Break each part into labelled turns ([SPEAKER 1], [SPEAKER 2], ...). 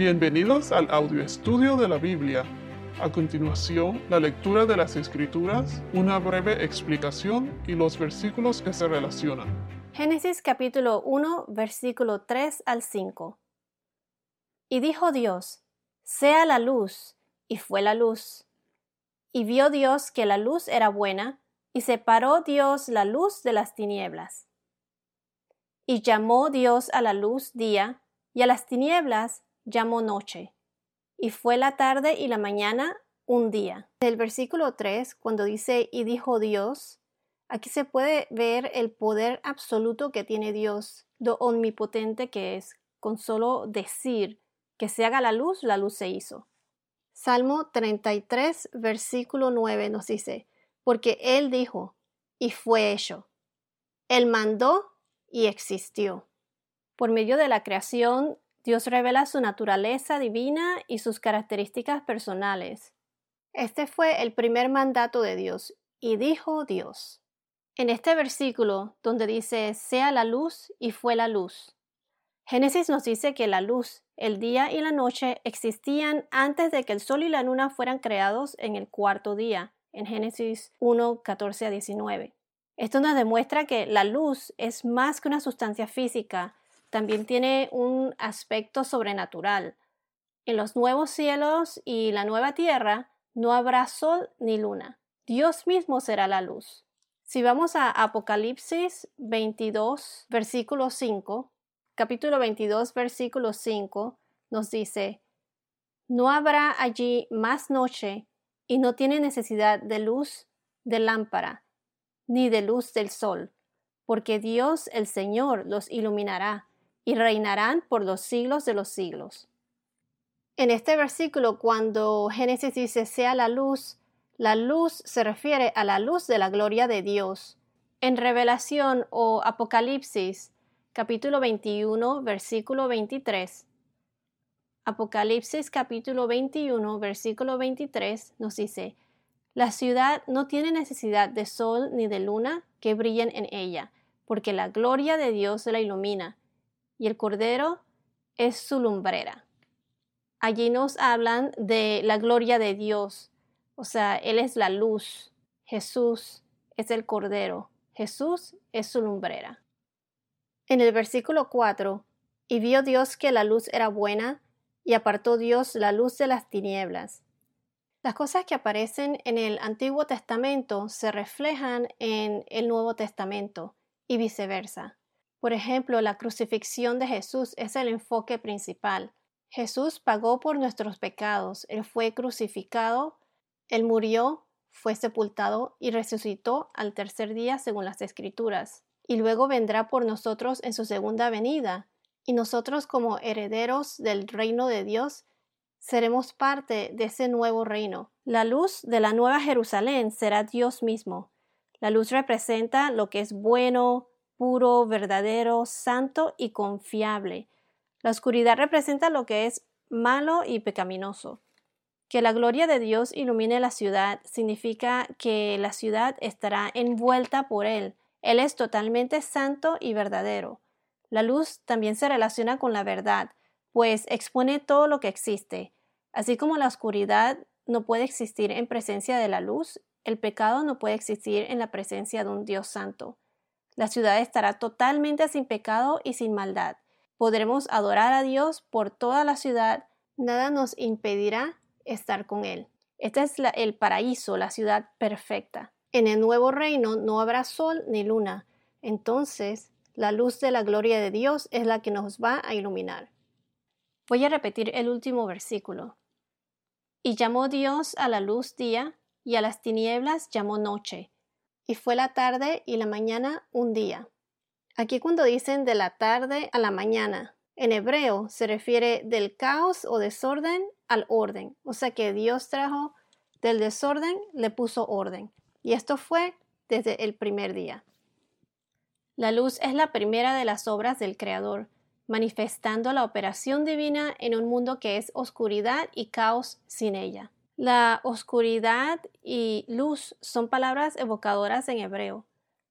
[SPEAKER 1] Bienvenidos al audio estudio de la Biblia. A continuación, la lectura de las Escrituras, una breve explicación y los versículos que se relacionan.
[SPEAKER 2] Génesis capítulo 1, versículo 3 al 5. Y dijo Dios, sea la luz, y fue la luz. Y vio Dios que la luz era buena, y separó Dios la luz de las tinieblas. Y llamó Dios a la luz día, y a las tinieblas llamó noche. Y fue la tarde y la mañana un día. El versículo 3, cuando dice y dijo Dios, aquí se puede ver el poder absoluto que tiene Dios, lo omnipotente que es, con solo decir que se haga la luz, la luz se hizo. Salmo 33, versículo 9 nos dice, porque Él dijo, y fue hecho. Él mandó y existió. Por medio de la creación, Dios revela su naturaleza divina y sus características personales. Este fue el primer mandato de Dios, y dijo Dios. En este versículo, donde dice, sea la luz y fue la luz, Génesis nos dice que la luz, el día y la noche existían antes de que el sol y la luna fueran creados en el cuarto día, en Génesis 1, 14 a 19. Esto nos demuestra que la luz es más que una sustancia física, también tiene un aspecto sobrenatural. En los nuevos cielos y la nueva tierra no habrá sol ni luna. Dios mismo será la luz. Si vamos a Apocalipsis 22, versículo 5, capítulo 22, versículo 5, nos dice, No habrá allí más noche y no tiene necesidad de luz de lámpara, ni de luz del sol, porque Dios el Señor los iluminará y reinarán por los siglos de los siglos. En este versículo, cuando Génesis dice sea la luz, la luz se refiere a la luz de la gloria de Dios. En Revelación o Apocalipsis, capítulo 21, versículo 23, Apocalipsis capítulo 21, versículo 23 nos dice, La ciudad no tiene necesidad de sol ni de luna que brillen en ella, porque la gloria de Dios la ilumina, y el Cordero es su lumbrera. Allí nos hablan de la gloria de Dios, o sea, Él es la luz, Jesús es el Cordero, Jesús es su lumbrera. En el versículo 4, y vio Dios que la luz era buena, y apartó Dios la luz de las tinieblas. Las cosas que aparecen en el Antiguo Testamento se reflejan en el Nuevo Testamento y viceversa. Por ejemplo, la crucifixión de Jesús es el enfoque principal. Jesús pagó por nuestros pecados, Él fue crucificado, Él murió, fue sepultado y resucitó al tercer día según las Escrituras, y luego vendrá por nosotros en su segunda venida, y nosotros como herederos del reino de Dios seremos parte de ese nuevo reino. La luz de la nueva Jerusalén será Dios mismo. La luz representa lo que es bueno, puro, verdadero, santo y confiable. La oscuridad representa lo que es malo y pecaminoso. Que la gloria de Dios ilumine la ciudad significa que la ciudad estará envuelta por Él. Él es totalmente santo y verdadero. La luz también se relaciona con la verdad, pues expone todo lo que existe. Así como la oscuridad no puede existir en presencia de la luz, el pecado no puede existir en la presencia de un Dios santo. La ciudad estará totalmente sin pecado y sin maldad. Podremos adorar a Dios por toda la ciudad. Nada nos impedirá estar con Él. Este es el paraíso, la ciudad perfecta. En el nuevo reino no habrá sol ni luna. Entonces, la luz de la gloria de Dios es la que nos va a iluminar. Voy a repetir el último versículo. Y llamó Dios a la luz día, y a las tinieblas llamó noche y fue la tarde y la mañana un día. Aquí cuando dicen de la tarde a la mañana, en hebreo se refiere del caos o desorden al orden, o sea que Dios trajo del desorden, le puso orden. Y esto fue desde el primer día. La luz es la primera de las obras del Creador, manifestando la operación divina en un mundo que es oscuridad y caos sin ella. La oscuridad y luz son palabras evocadoras en hebreo.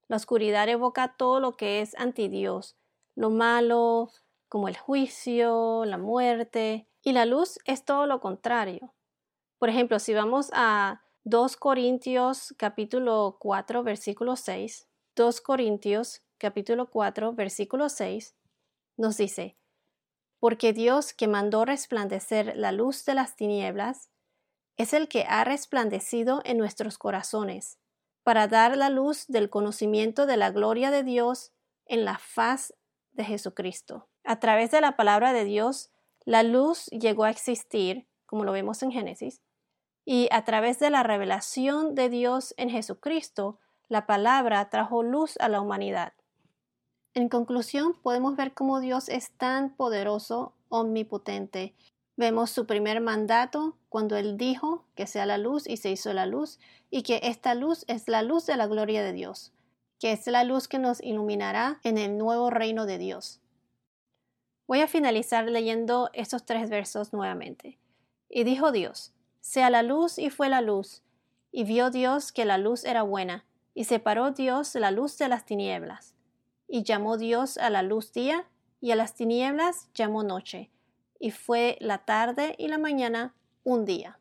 [SPEAKER 2] La oscuridad evoca todo lo que es anti Dios, lo malo, como el juicio, la muerte, y la luz es todo lo contrario. Por ejemplo, si vamos a 2 Corintios capítulo 4 versículo 6, 2 Corintios capítulo 4 versículo 6 nos dice, porque Dios que mandó resplandecer la luz de las tinieblas, es el que ha resplandecido en nuestros corazones, para dar la luz del conocimiento de la gloria de Dios en la faz de Jesucristo. A través de la palabra de Dios, la luz llegó a existir, como lo vemos en Génesis, y a través de la revelación de Dios en Jesucristo, la palabra trajo luz a la humanidad. En conclusión, podemos ver cómo Dios es tan poderoso, omnipotente. Vemos su primer mandato cuando Él dijo que sea la luz y se hizo la luz, y que esta luz es la luz de la gloria de Dios, que es la luz que nos iluminará en el nuevo reino de Dios. Voy a finalizar leyendo estos tres versos nuevamente. Y dijo Dios, sea la luz y fue la luz, y vio Dios que la luz era buena, y separó Dios la luz de las tinieblas. Y llamó Dios a la luz día, y a las tinieblas llamó noche, y fue la tarde y la mañana un día.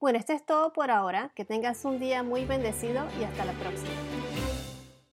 [SPEAKER 2] Bueno, esto es todo por ahora. Que tengas un día muy bendecido y hasta la próxima.